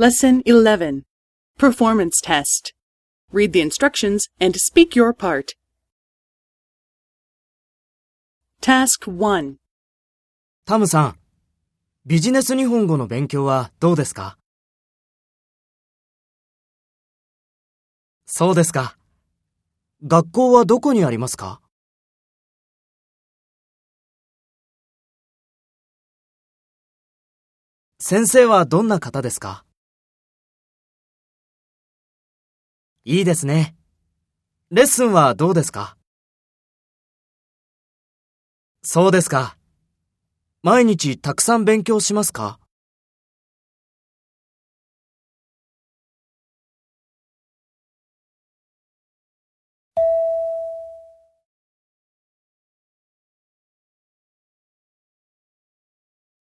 Lesson 11 Performance Test. Read the instructions and speak your part. Task 1. タムさん、ビジネス日本語の勉強はどうですかそうですか。学校はどこにありますか先生はどんな方ですかいいですね。レッスンはどうですか？そうですか。毎日たくさん勉強しますか？